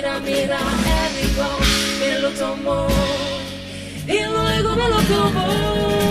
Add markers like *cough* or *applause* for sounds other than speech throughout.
mira, mira, el rigor me lo tomó y luego me lo tomó.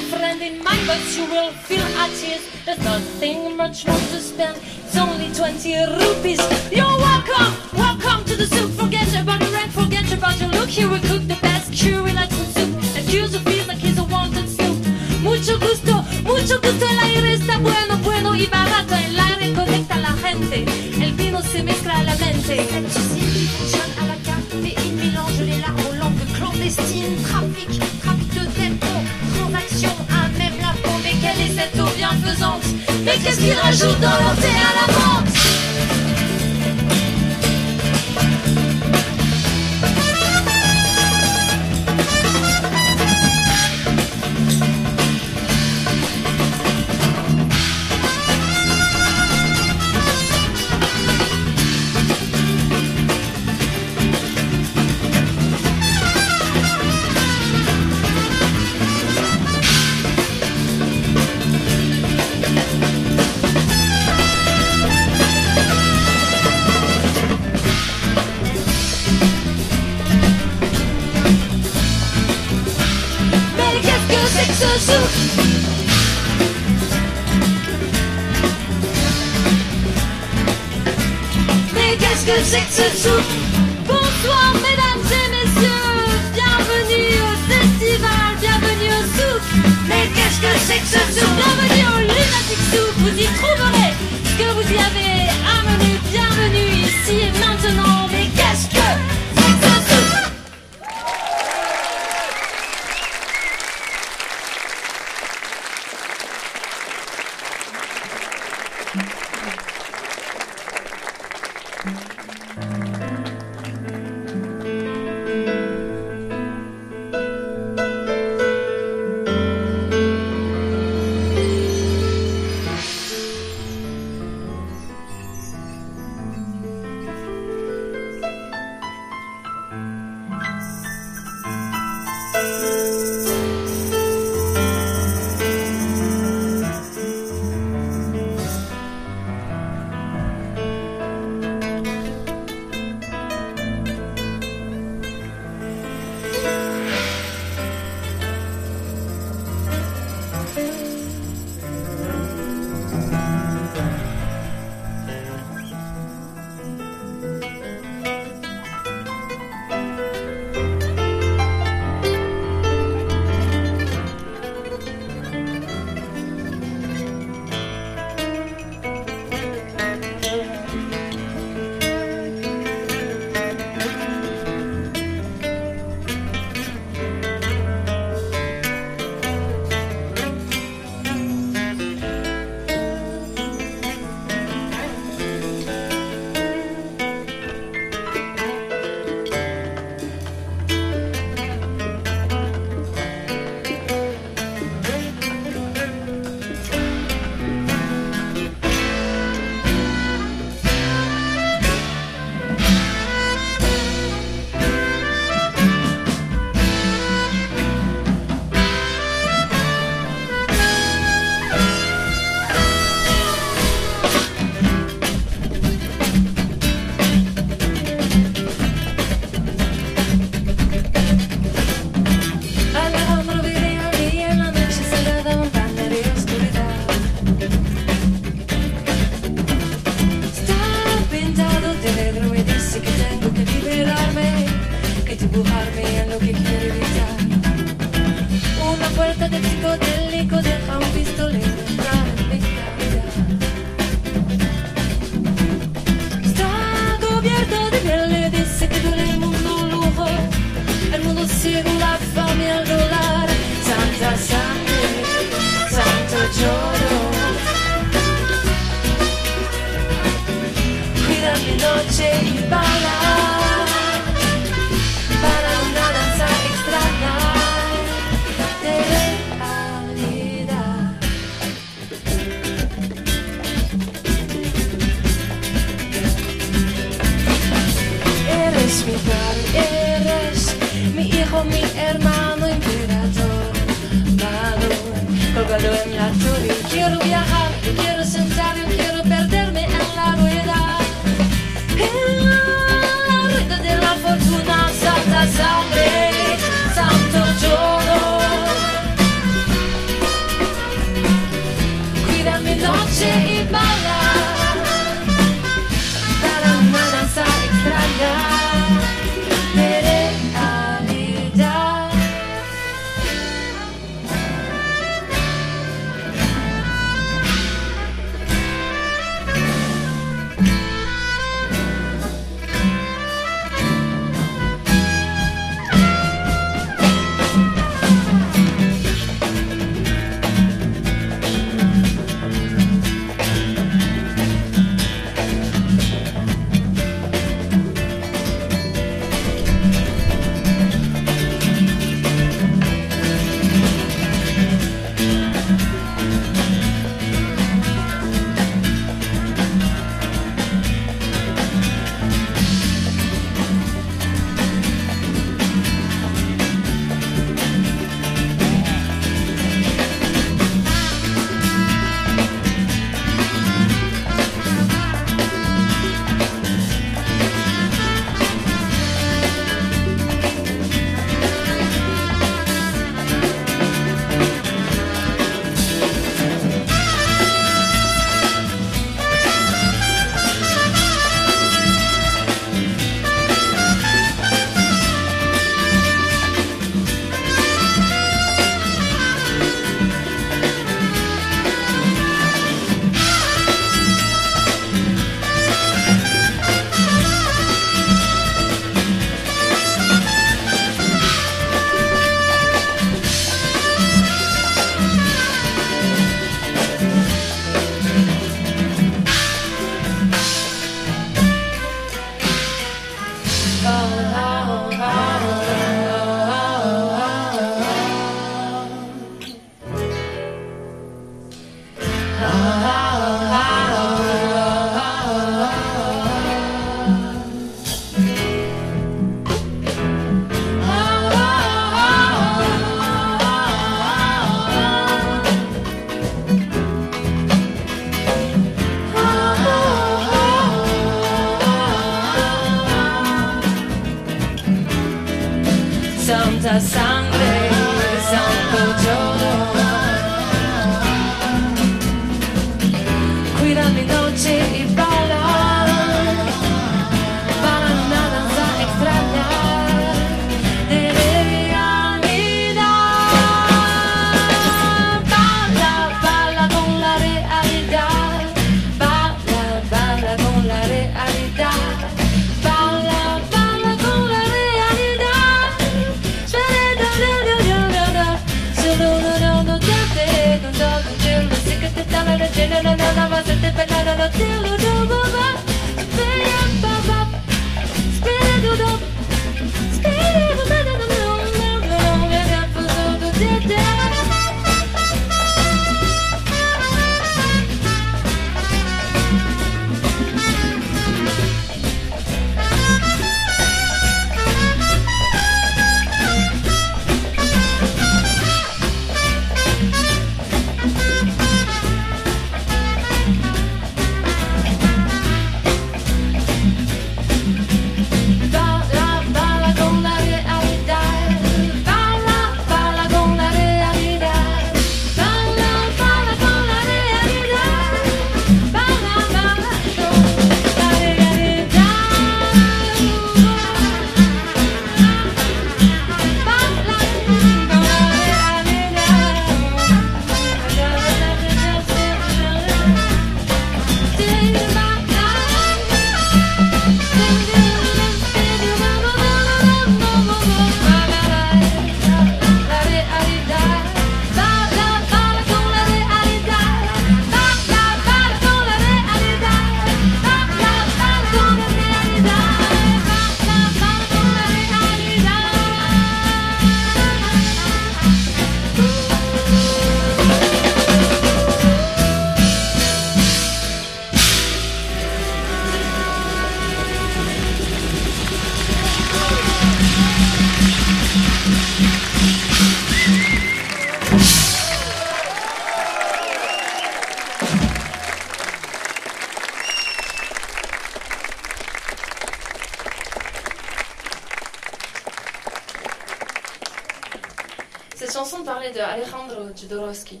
Jodorowsky.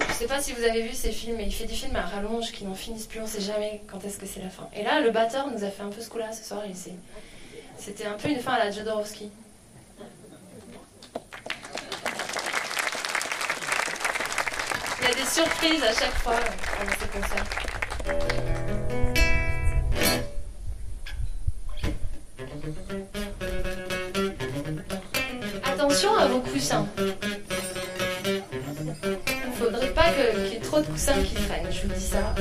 Je sais pas si vous avez vu ces films, mais il fait des films à rallonge qui n'en finissent plus, on sait jamais quand est-ce que c'est la fin. Et là, le batteur nous a fait un peu ce coup-là ce soir, c'était un peu une fin à la Jodorowsky. Il y a des surprises à chaque fois pendant ces concerts. C'est 5 qui traînent, je vous dis ça.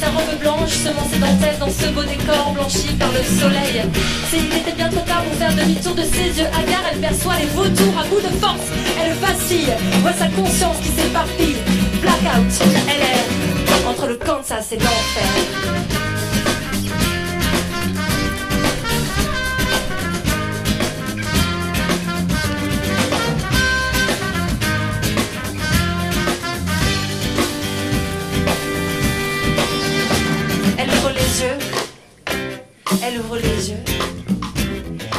Sa robe blanche semant ses dentelles dans ce beau décor blanchi par le soleil. C'est il était bien trop tard pour faire demi-tour de ses yeux hagards. Elle perçoit les vautours à bout de force. Elle vacille, voit sa conscience qui s'éparpille. Blackout, elle est entre le Kansas et l'enfer. Elle ouvre les yeux.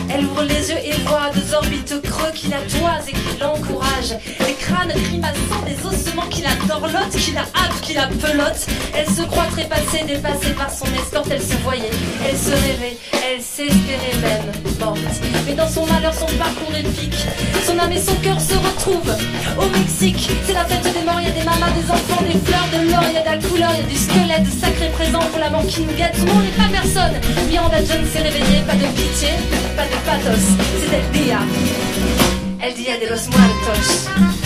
Elle ouvre les yeux et voit deux orbites creux qui la toisent et qui l'encouragent. Des crânes grimaçants, des ossements qui la dorlotent, qui la happent, qui la pelotent. Elle se croit trépassée, dépassée par son escorte. Elle se voyait, elle se rêvait, elle s'espérait même morte. Mais dans son malheur, son parcours épique, son âme et son cœur se retrouvent au Mexique. C'est la fête des morts, il y a des mamas, des enfants, des fleurs, de l'or, il y a de la couleur, il y a du squelette, de sacrés présents pour la mort qui nous guette. Tout le monde pas personne. Miranda Jones s'est réveillée, pas de pitié, pas de pathos, c'est El Dia. El Dia de los Muertos.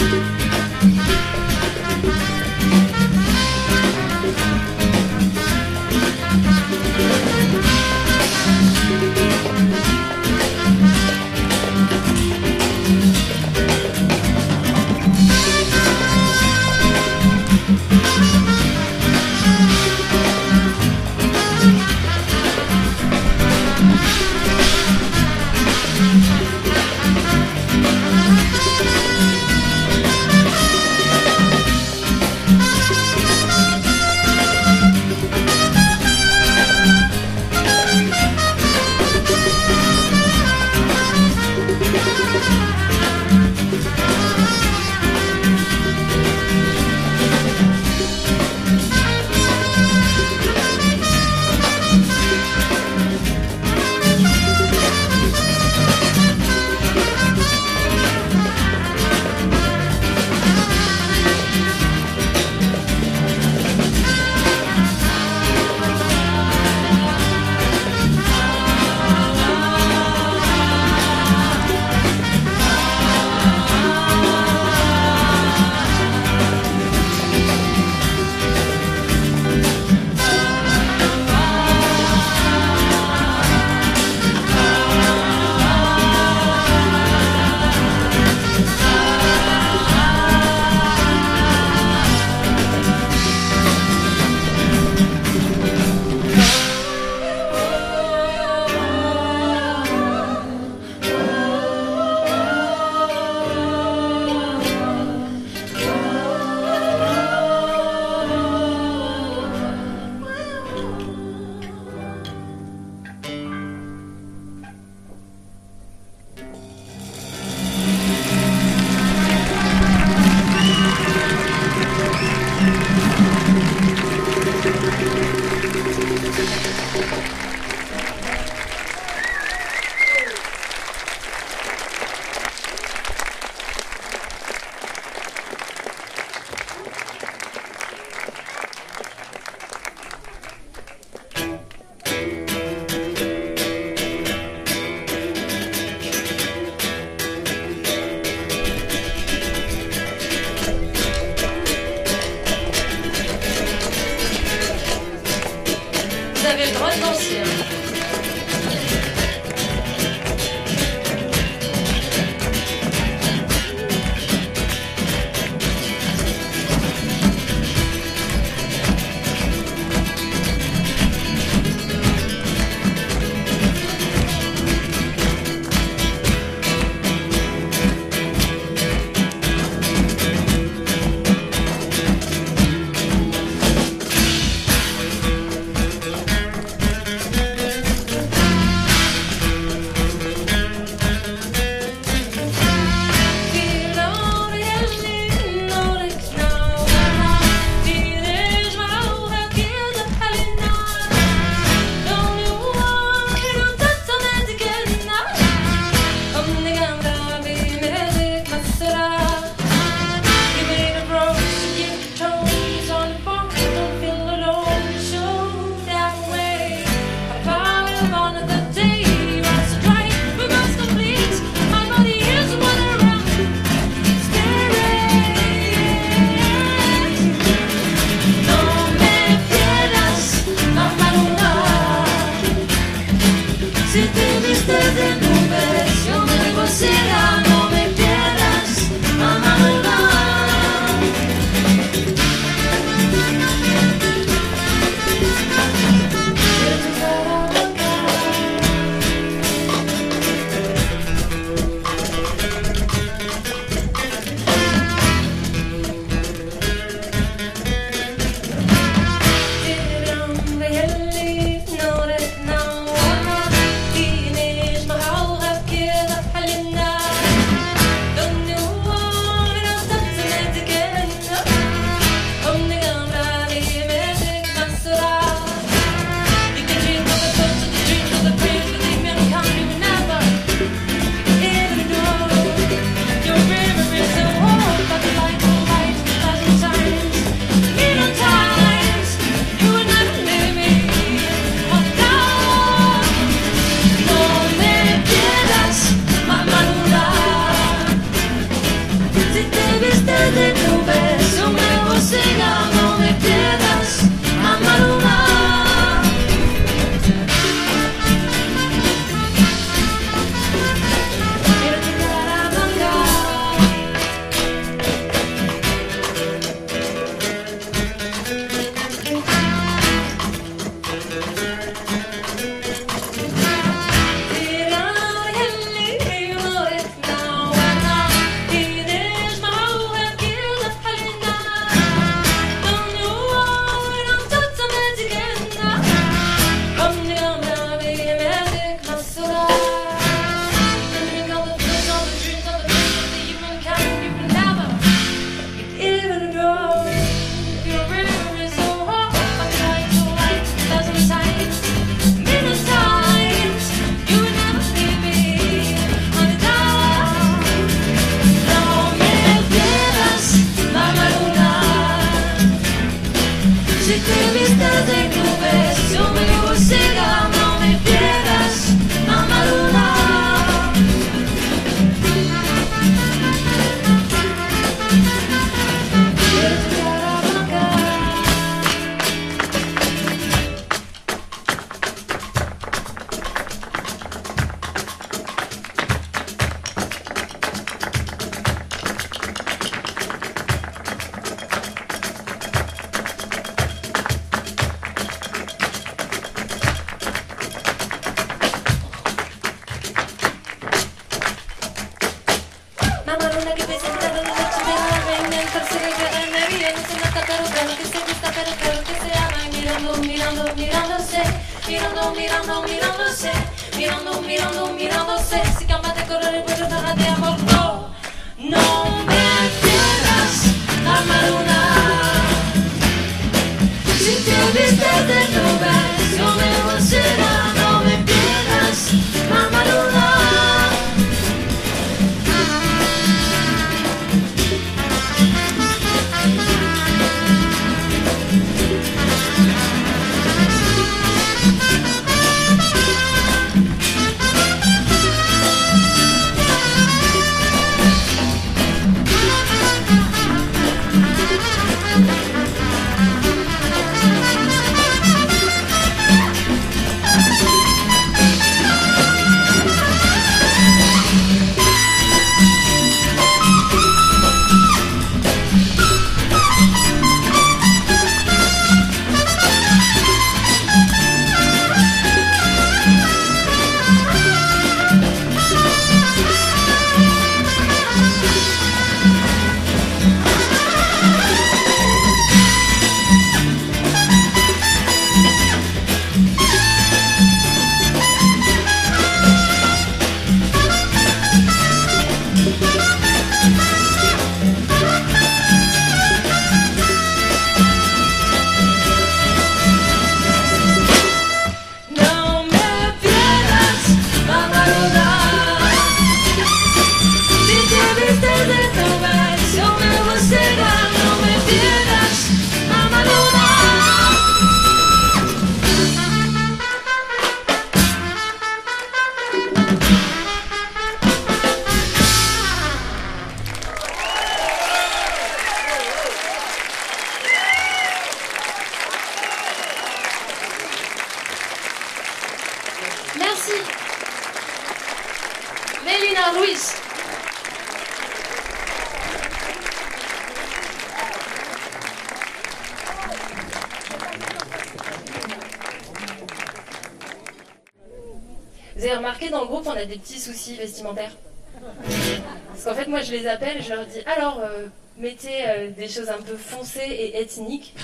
Parce qu'en fait, moi, je les appelle et je leur dis alors, euh, mettez euh, des choses un peu foncées et ethniques.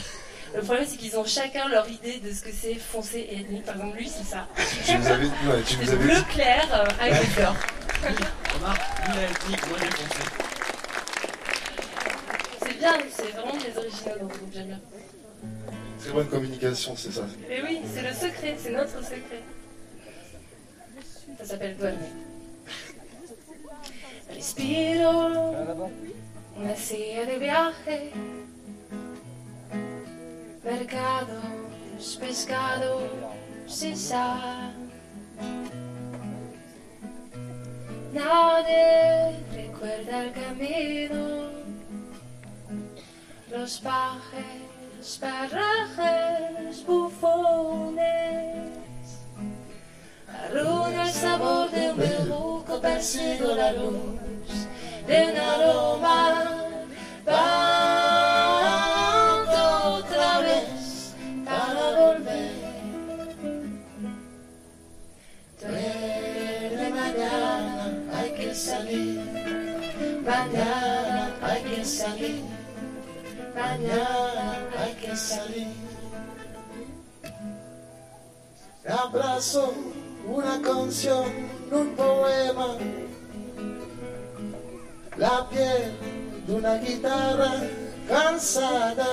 Le problème, c'est qu'ils ont chacun leur idée de ce que c'est foncé et ethnique. Par exemple, lui, c'est ça. Tu nous avais, ouais, tu nous C'est avais bleu dit. clair euh, avec le fleur. Remarque, lui la ethnique, moi j'ai foncé. C'est bien, c'est vraiment des originaux groupe, j'aime bien. Très bonne communication, c'est ça. Mais oui, c'est le secret, c'est notre secret. Ça s'appelle douanier. Respiro una silla de viaje. Mercados, pescados, sin sal. Nadie recuerda el camino. Los pajes, parajes, bufones. Arruina el sabor de un bejuco, persigo la luz de un aroma. Parto otra vez para volver. Duerme mañana, hay que salir. Mañana hay que salir. Mañana hay que salir. Abrazo una canción, un poema, la piel de una guitarra cansada,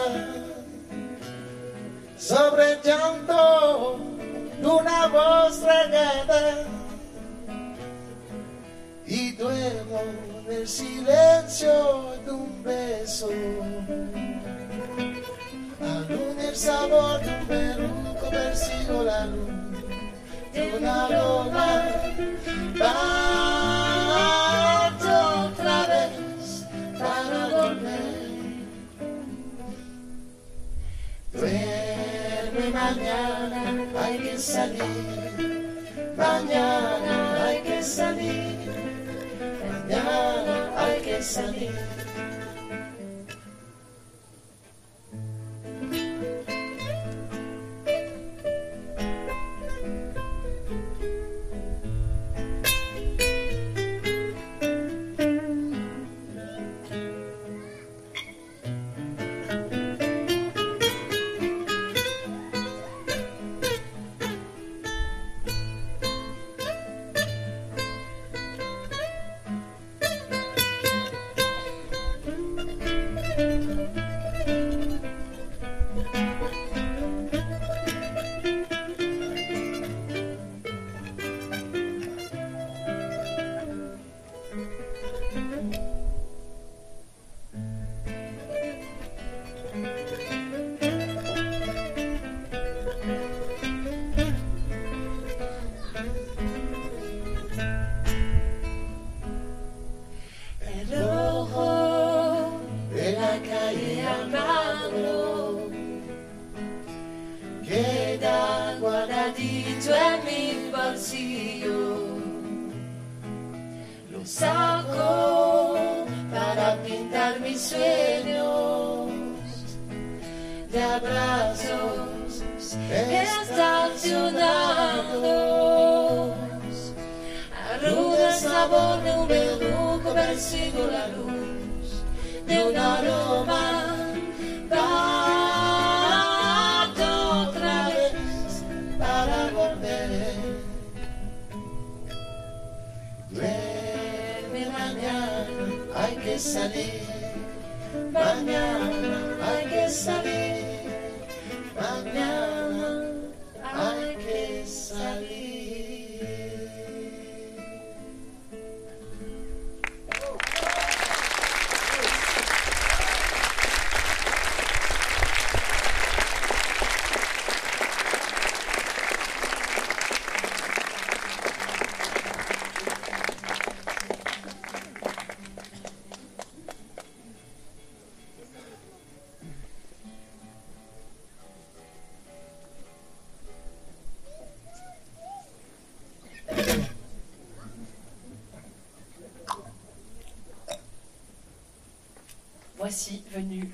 sobre el llanto de una voz regada, y duermo en el silencio de un beso. Aún el sabor de un peruco persigo la luz de una. Parto otra vez para volver. Duerme mañana, hay que salir. Mañana hay que salir. Mañana hay que salir.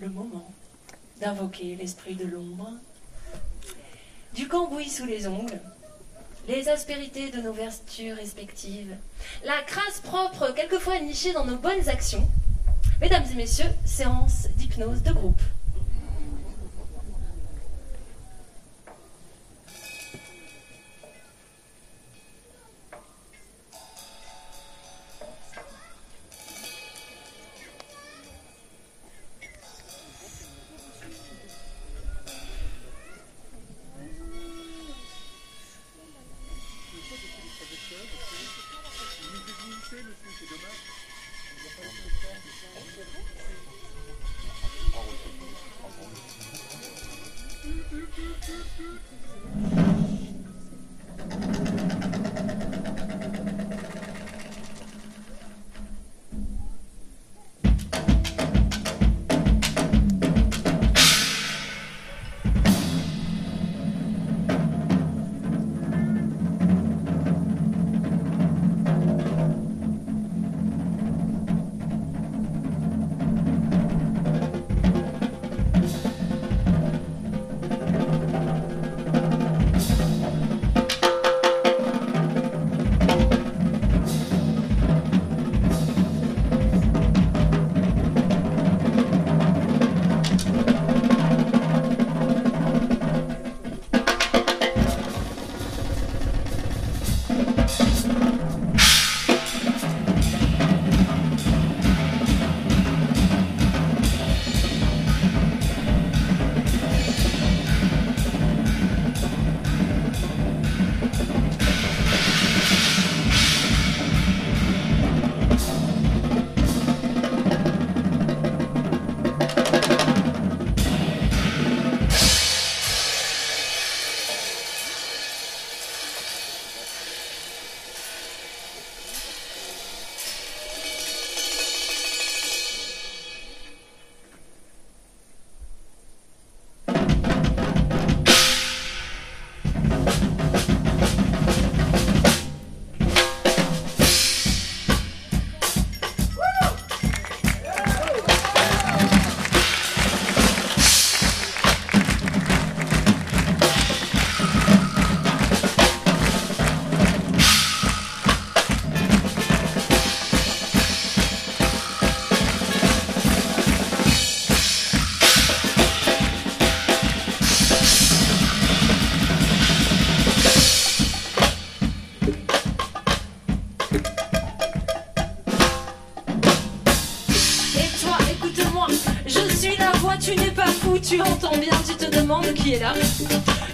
Le moment d'invoquer l'esprit de l'ombre, du cambouis sous les ongles, les aspérités de nos vertus respectives, la crasse propre quelquefois nichée dans nos bonnes actions. Mesdames et messieurs, séance d'hypnose de groupe. qui est là.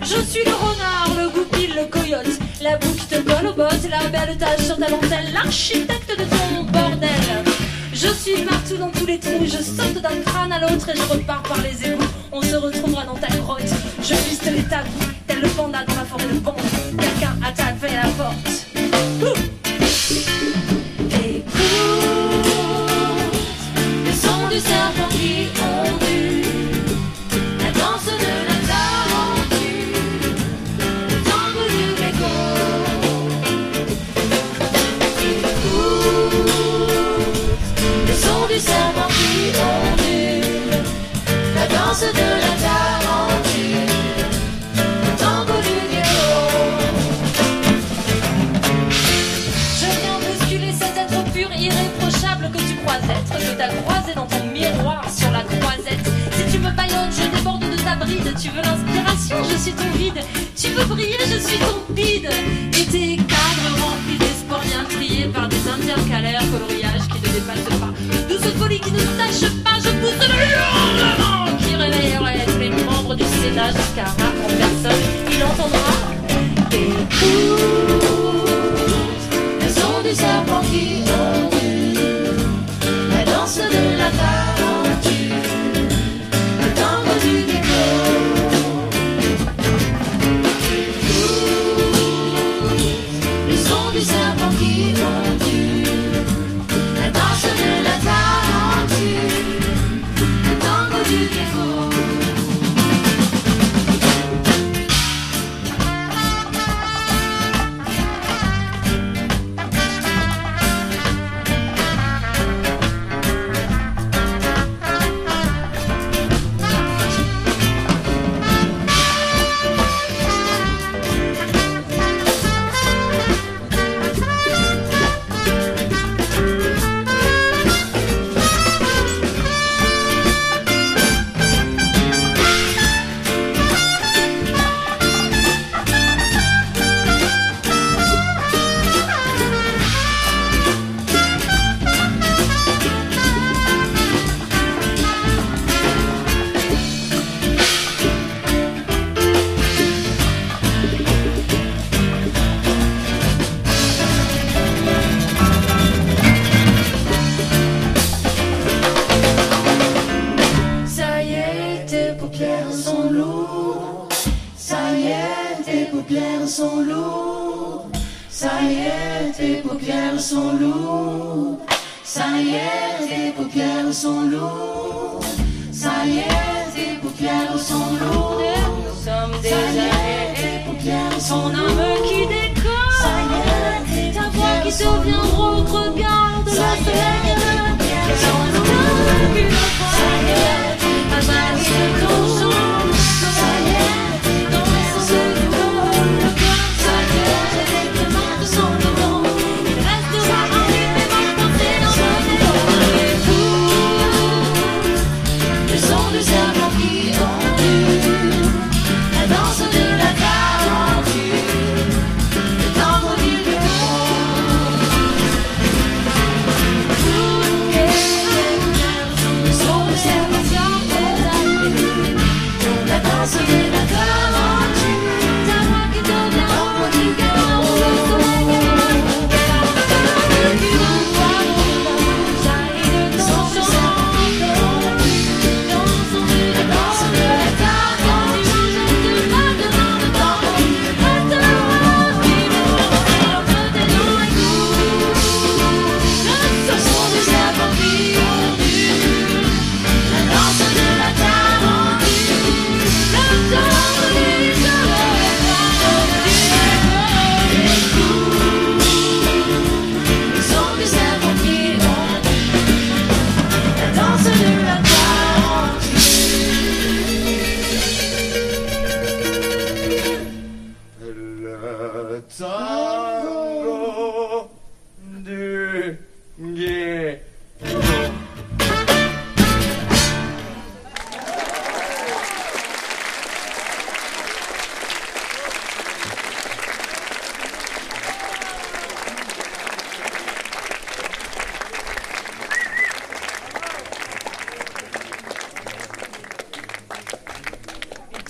Je suis le renard, le goupil, le coyote, la boucle te colle aux bottes, la belle tache sur ta dentelle, l'architecte de ton bordel. Je suis marteau dans tous les trous, je saute d'un crâne à l'autre et je repars par les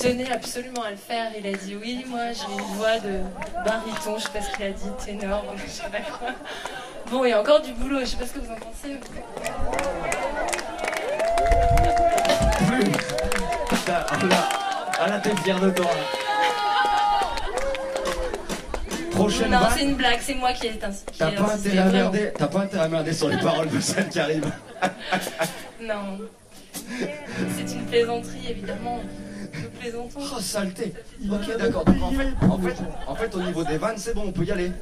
tenait absolument à le faire. Il a dit oui, moi j'ai une voix de baryton, je sais pas ce qu'il a dit, ténor, *laughs* je sais pas quoi. Bon, il y a encore du boulot, je sais pas ce que vous en pensez. Putain, ah là, là, t'es fier de toi. Prochaine Non, c'est une blague, c'est moi qui ai ainsi. T'as pas insisté, intérêt à merder, t'as pas intérêt à merder sur les paroles de celle qui arrive. Non. C'est une plaisanterie, évidemment. Oh saleté. Ok d'accord. Donc en fait, en fait, en fait au niveau des vannes c'est bon, on peut y aller.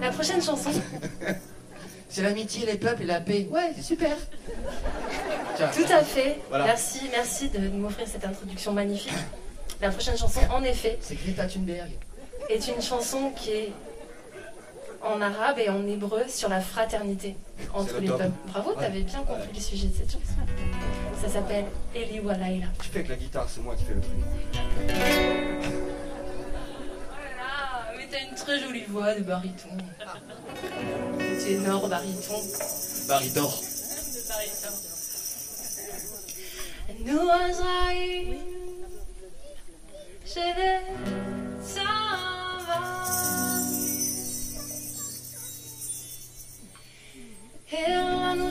La prochaine chanson, *laughs* C'est l'amitié, les peuples et la paix. Ouais, c'est super. Tiens. tout à fait. Voilà. Merci, merci de m'offrir cette introduction magnifique. La prochaine chanson, en effet, C'est Greta Thunberg. est une chanson qui est en arabe et en hébreu sur la fraternité entre le les peuples. Bravo, Ouais. t'avais bien compris le sujet de cette chanson. Ça s'appelle Eli Walaila. Tu fais avec la guitare, c'est moi qui fais le truc. Voilà, mais t'as une très jolie voix de bariton. C'est ténor, bariton. Baridor. De bariton. Nous, Azraï, chez les nous nos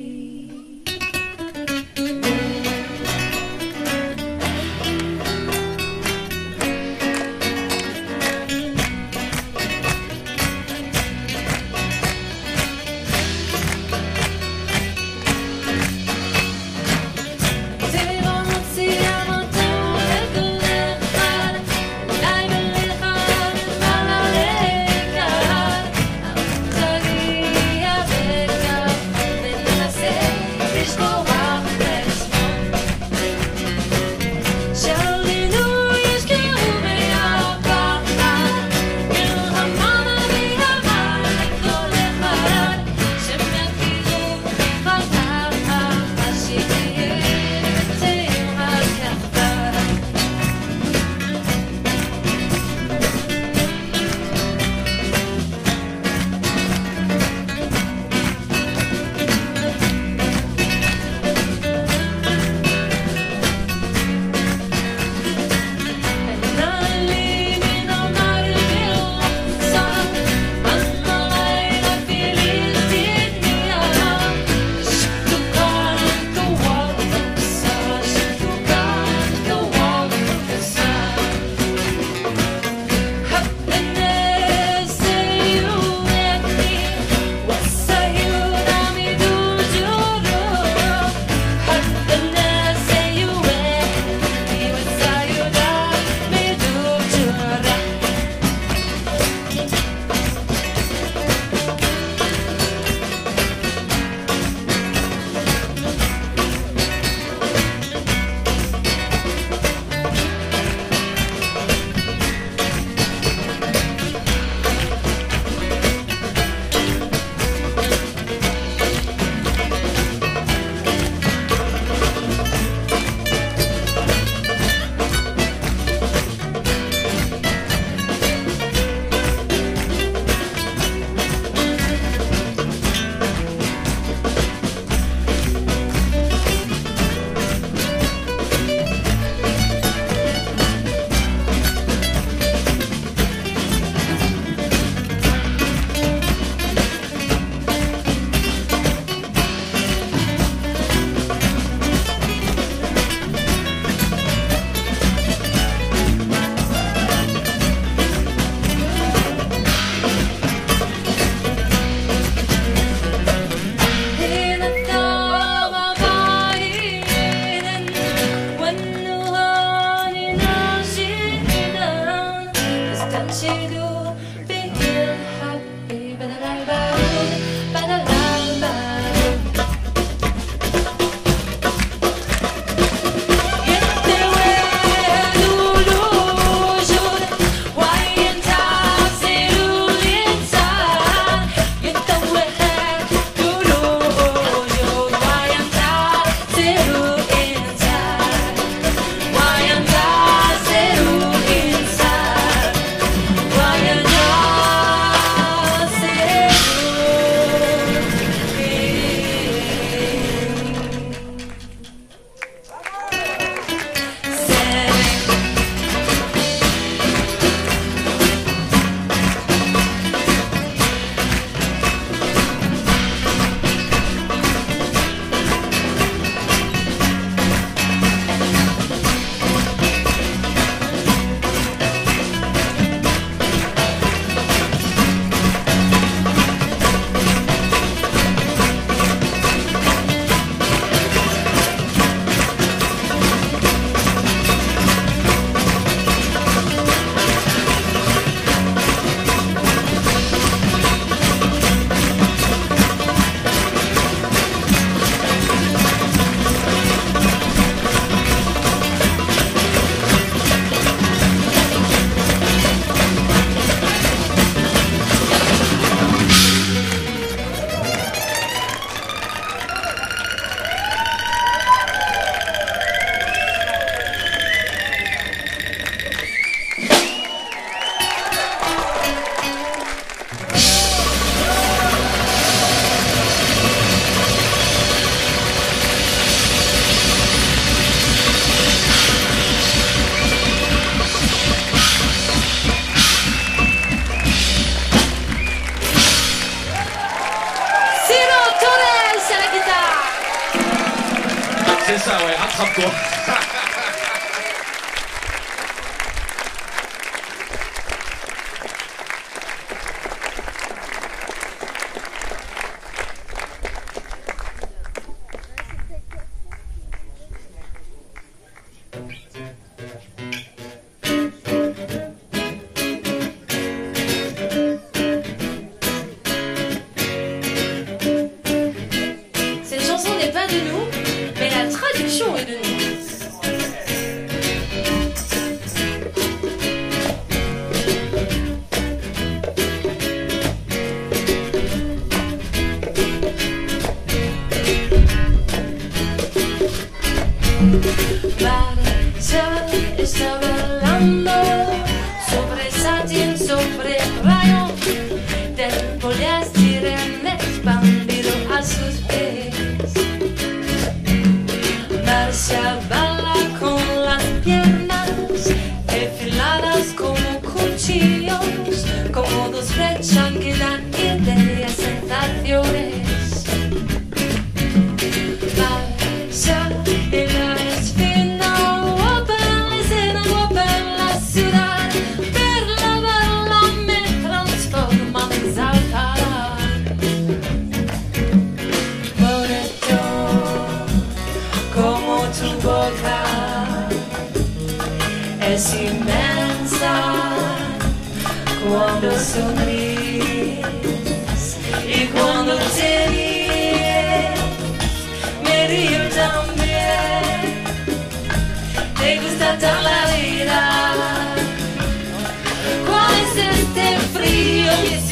Yes.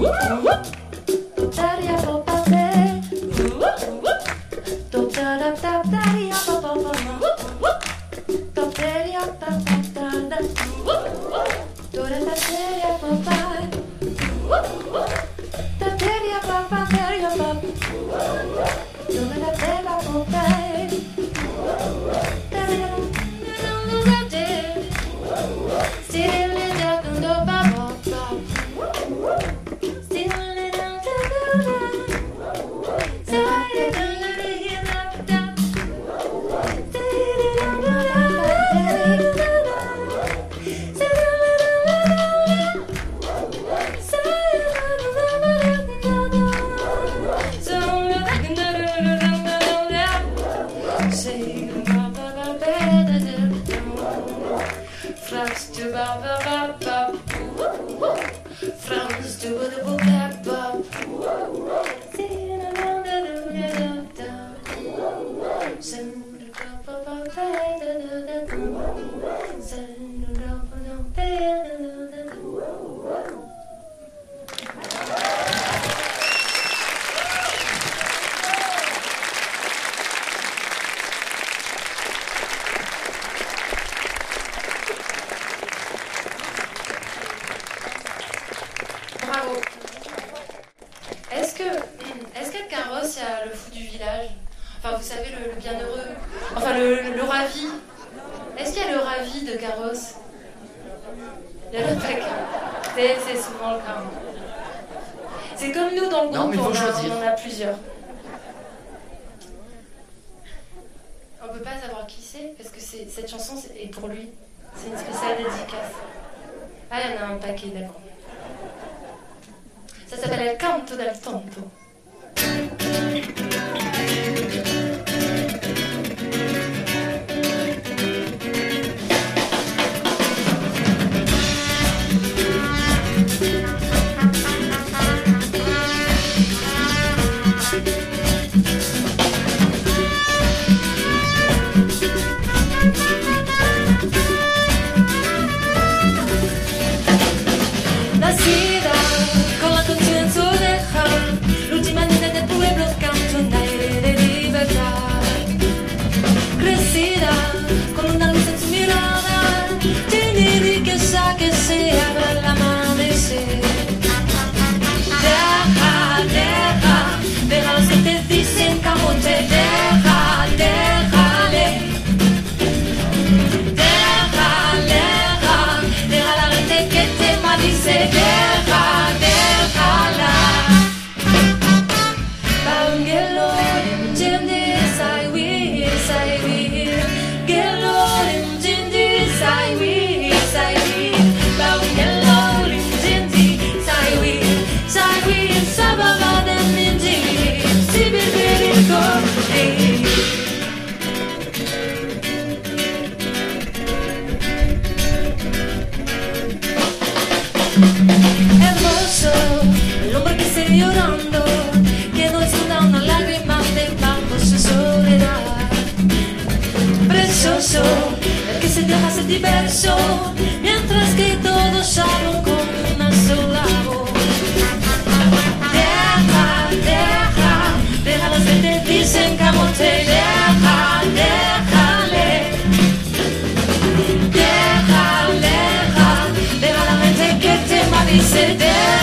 Whoop, whoop. da un pachide. Ça s'appelle il canto del tonto. verso, que se deja ser diverso, mientras que todos hablan con una sola voz. Deja, deja, deja déjalas que te dicen camote, deja, déjale. Deja, deja, deja la mente que te maldice, deja.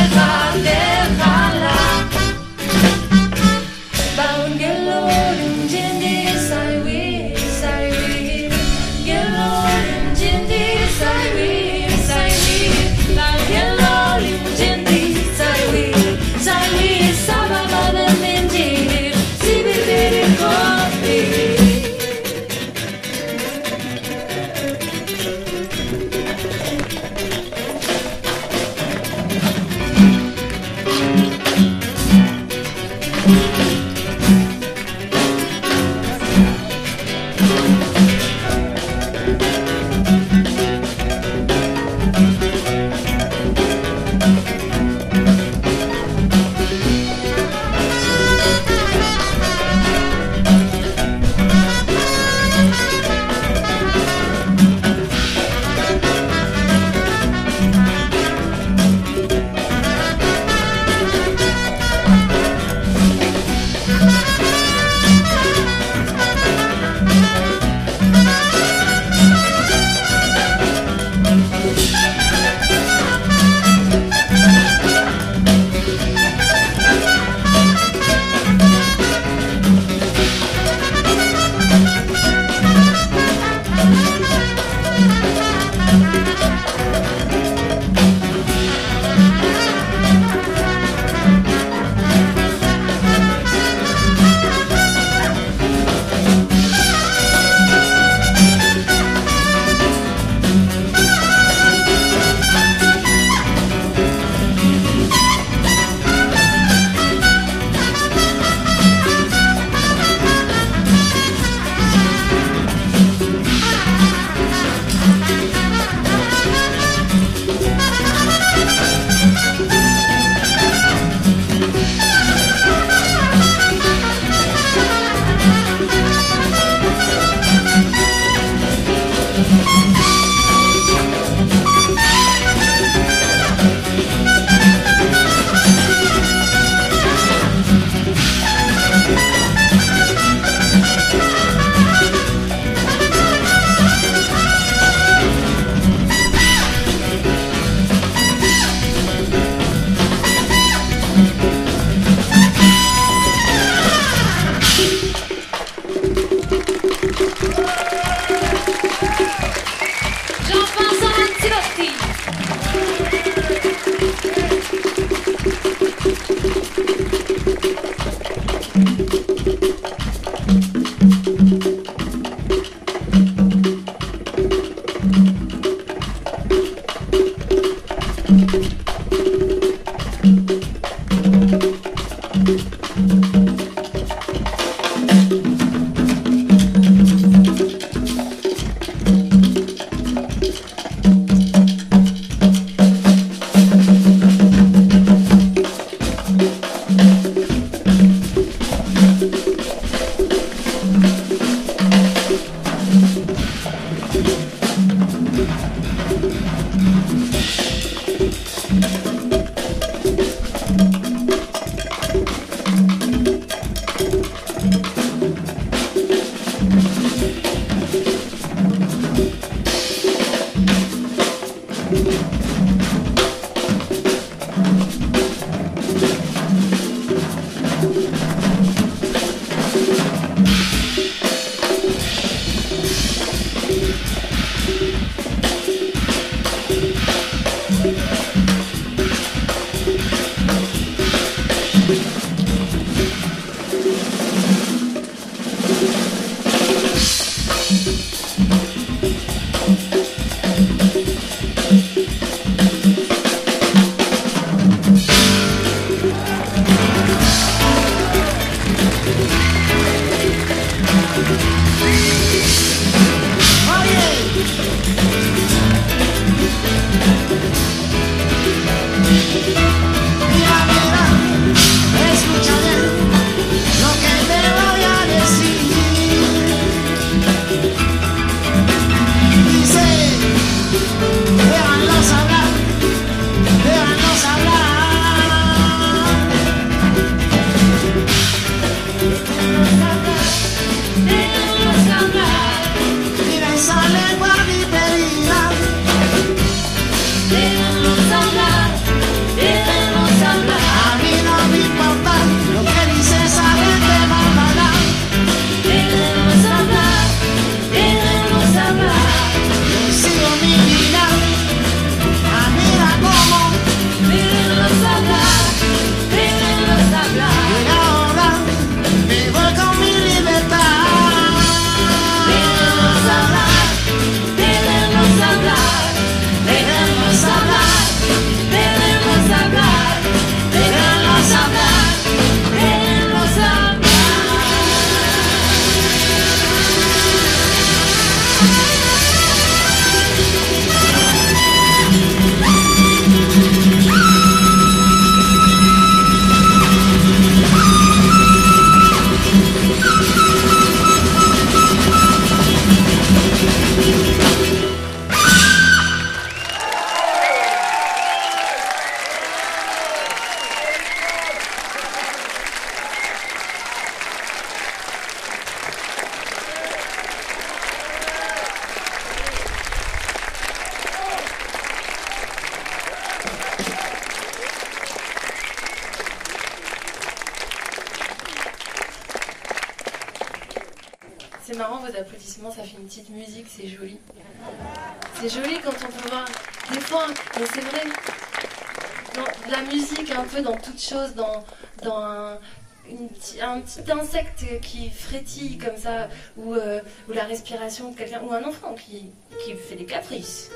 Ou, euh, ou la respiration de quelqu'un, ou un enfant qui, qui fait des caprices.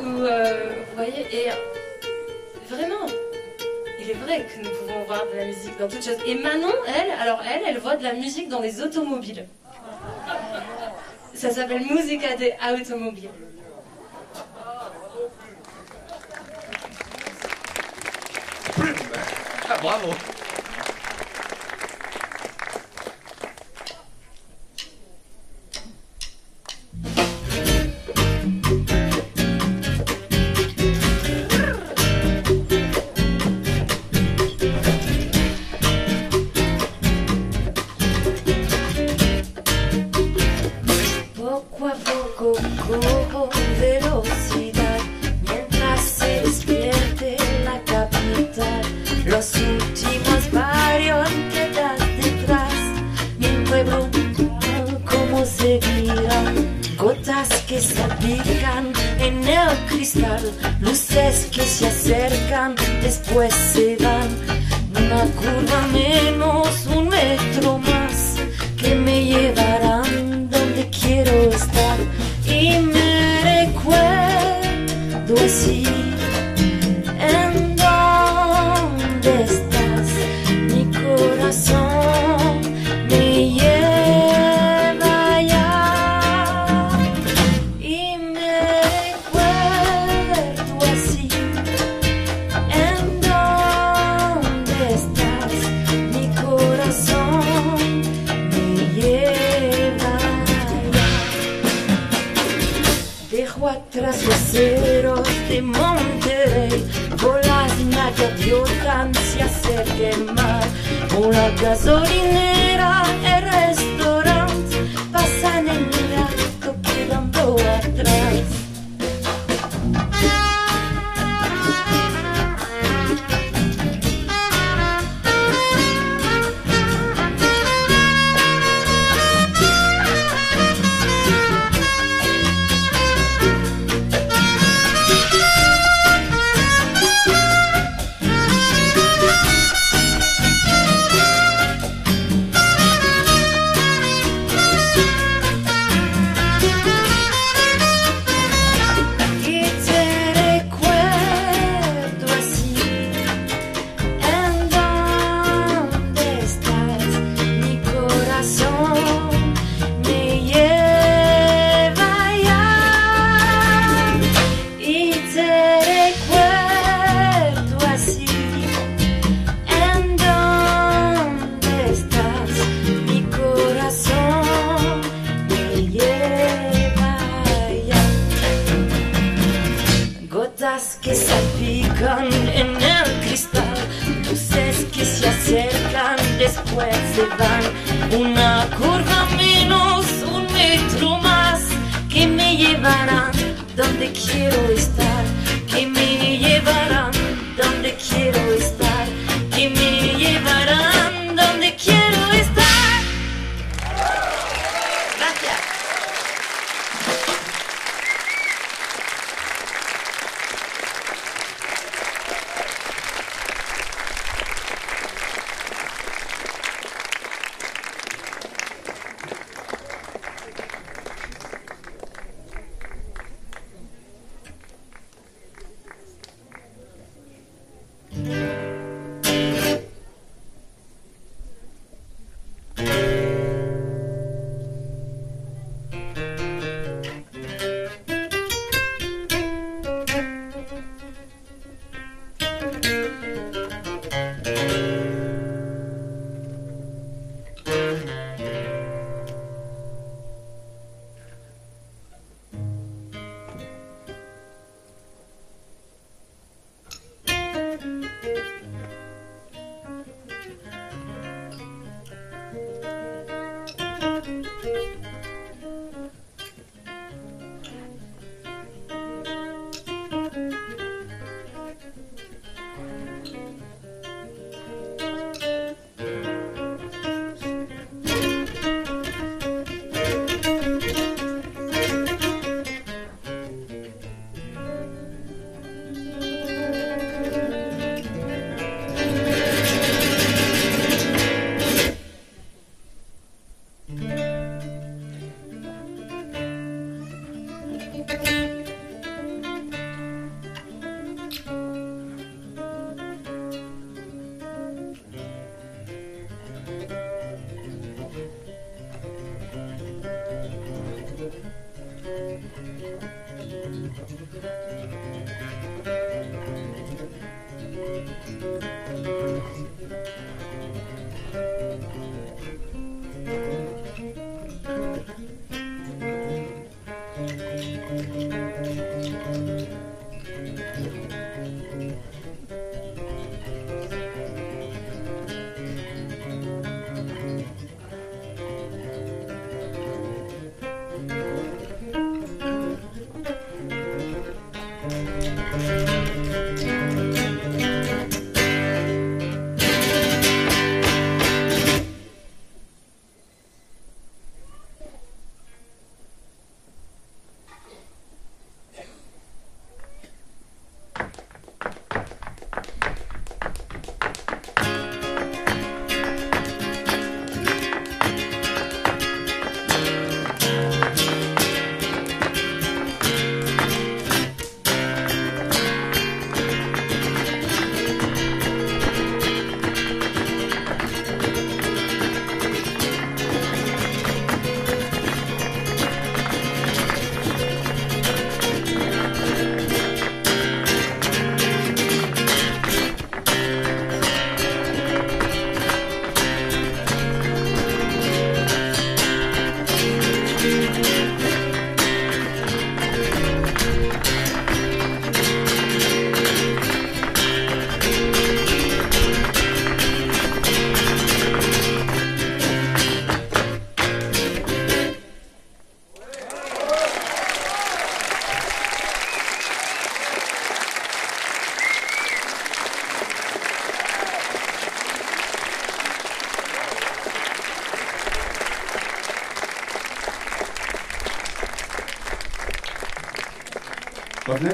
Euh, vous voyez, et vraiment, il est vrai que nous pouvons voir de la musique dans toute chose. Et Manon, elle, alors elle, elle voit de la musique dans les automobiles. Ça s'appelle Musica des automobiles. Ah, bravo. Con velocidad, mientras se despierte la capital. Los últimos barrios quedan detrás, mi pueblo como seguirán. Gotas que salpican en el cristal, luces que se acercan, después se van. Una curva menos,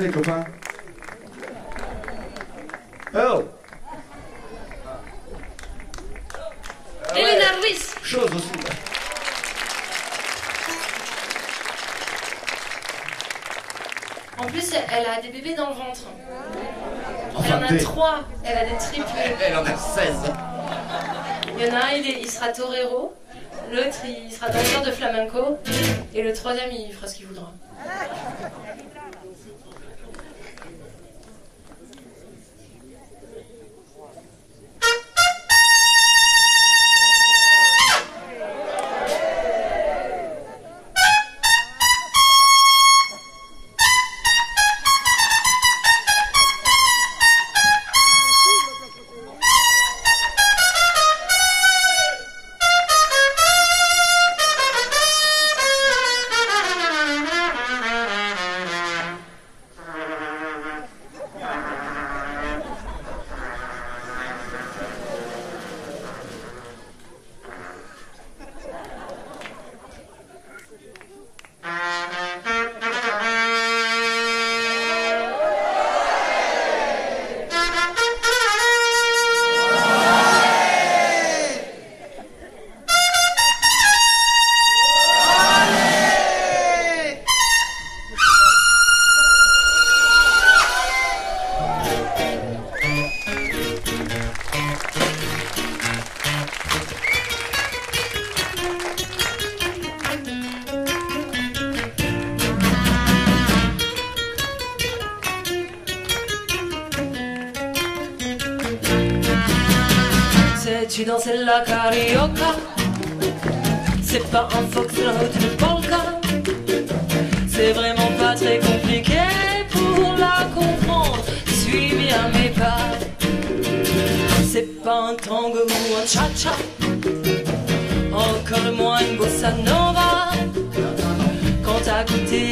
les copains. Oh Elena Ruiz Chose aussi. En plus, elle a des bébés dans le ventre. Elle en a des. trois. Elle a des triplés. Elle en a 16. Il y en a un, il, est- il sera torero. L'autre, il sera danseur de flamenco. Et le troisième, il fera ce qu'il voudra.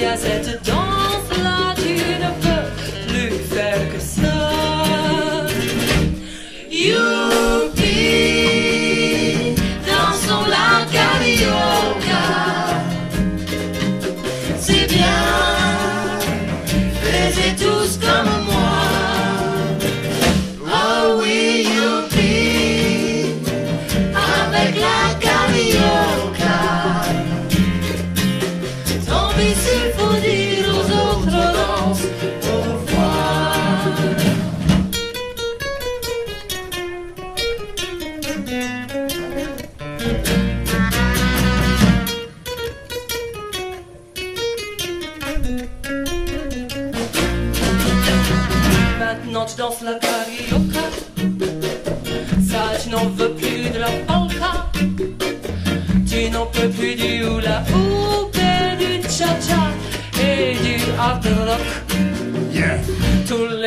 T'as goûté à cette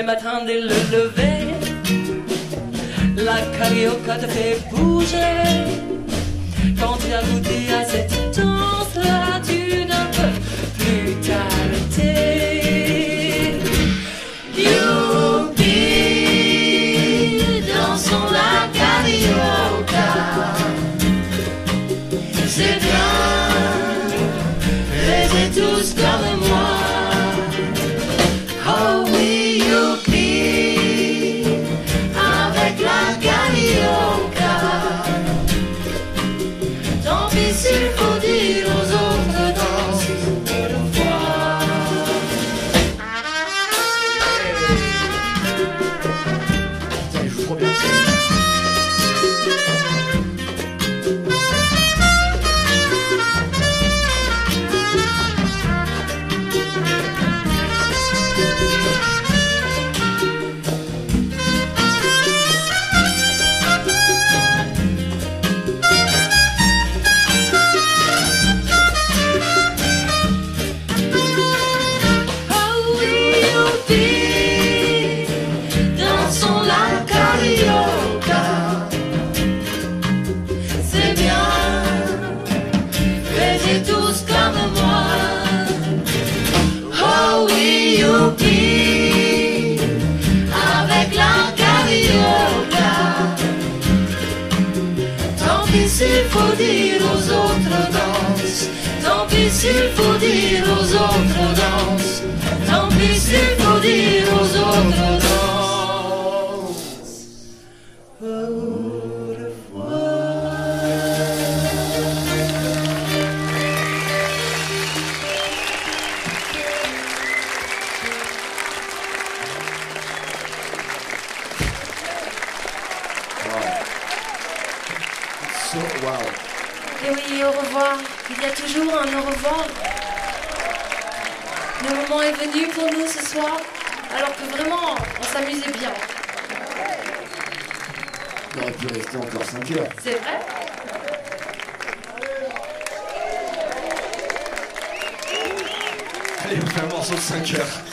Matins dès le lever. La carioca te fait bouger. Quand tu as goûté à cette danse-là Tu dire aux autres Il y a toujours un au revoir. Le moment est venu pour nous ce soir. restait encore 5 heures. C'est vrai Allez, on fait un morceau de 5 heures.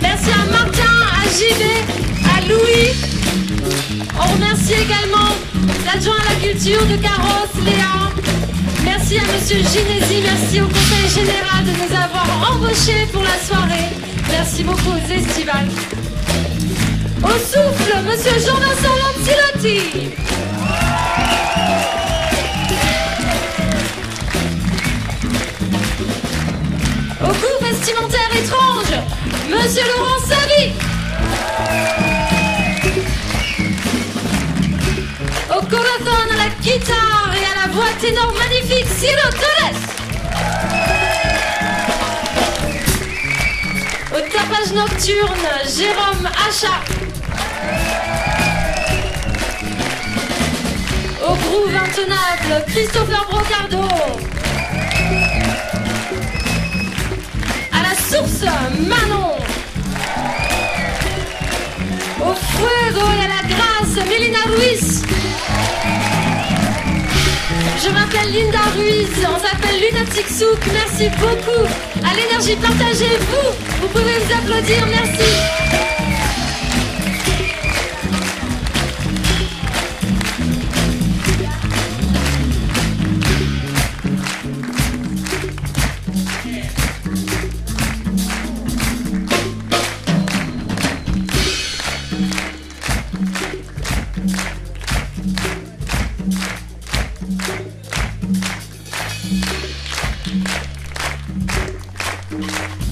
Merci à Martin, à JB, à Louis. On remercie également l'adjoint à la culture de Carrosse, Léa. Merci à Monsieur Ginési, merci au Conseil Général de nous avoir embauchés pour la soirée. Merci beaucoup aux estivales. Au souffle, Monsieur Jean-Vincent Lantilotti. Monsieur Laurent Savy. Au corazon, à la guitare et à la voix ténor magnifique, Ciro Torres. Au tapage nocturne, Jérôme Achat. Au groove intenable, Christopher Brocardo. À la source, Manon. La grâce, Mélina Ruiz. Je m'appelle Linda Ruiz, on s'appelle Lunatic Souk, merci beaucoup. À l'énergie partagée, vous, vous pouvez vous applaudir, merci. Putain,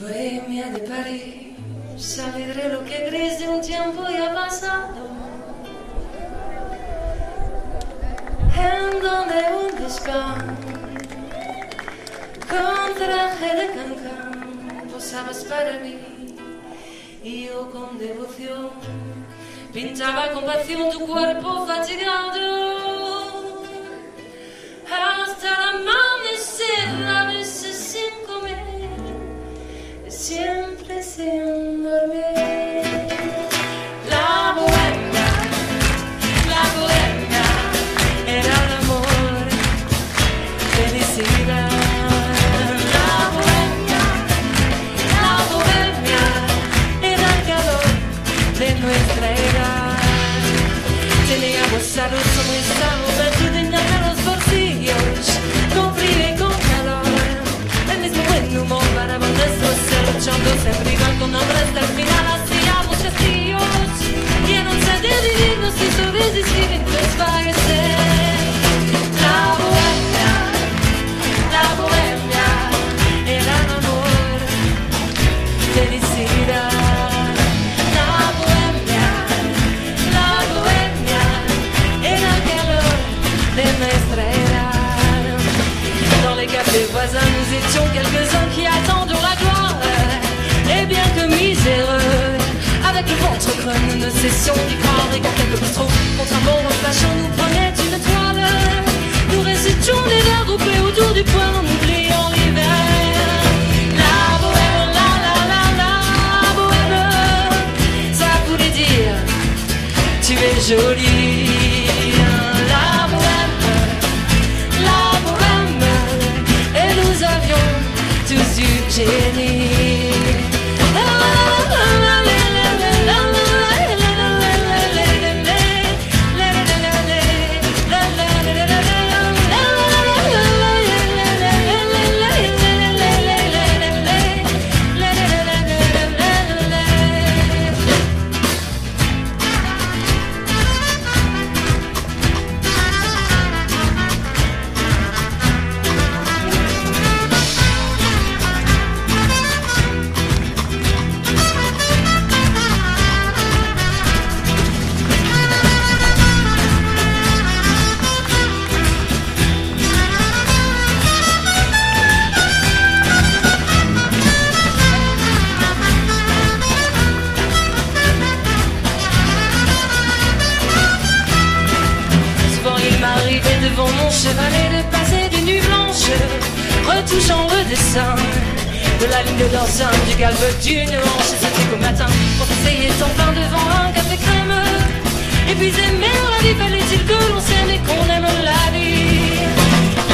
Bohemia de París, de lo que gris de un tiempo ya pasado. En donde un desván con traje de cancán posabas para mí y yo con devoción pintaba con pasión tu cuerpo fatigado. till the morning. se privan con hombres del final muchos. Y no dividirnos y nous ne cessions d'y croire. Et quand quelque chose trop contre un bon flashant nous prenait une toile, nous récitions des vers groupés autour du poing en oubliant l'hiver. La bohème, la la la la bohème, ça voulait dire tu es jolie. La bohème, la bohème, et nous avions tous du génie. Chevalet de passer des nuits blanches, retouchant le dessin de la ligne de dorsale, du galbe d'une hanche. C'était qu'au matin, on s'asseyait enfin devant un café crème. Et puis aimer la vie, fallait-il que l'on s'aime et qu'on aime la vie?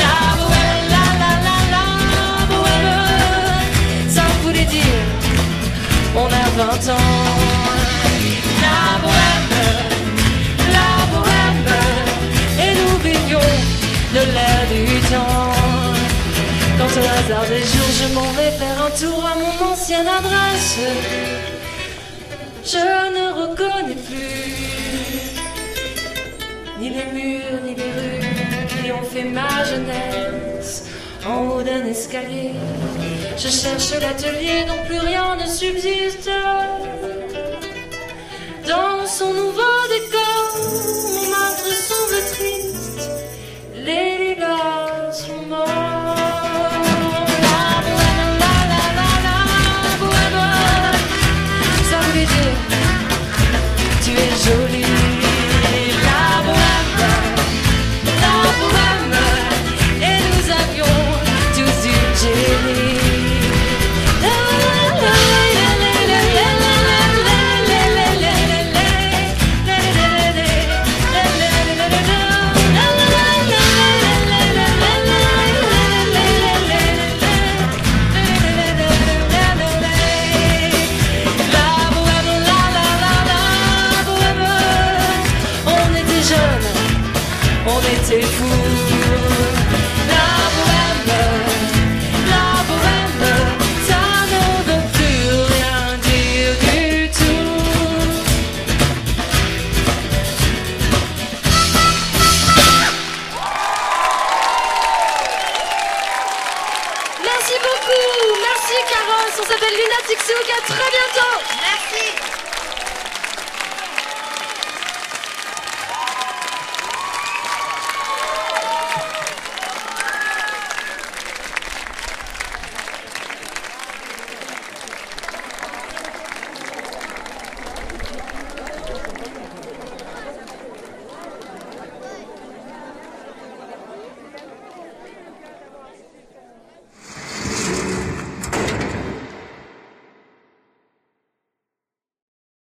La bohème, la la la la bohème, ça voulait dire on a 20 ans. La bohème, de l'air du temps. Quand au hasard des jours je m'en vais faire un tour à mon ancienne adresse, je ne reconnais plus ni les murs ni les rues qui ont fait ma jeunesse. En haut d'un escalier, je cherche l'atelier dont plus rien ne subsiste. Dans son nouveau décor,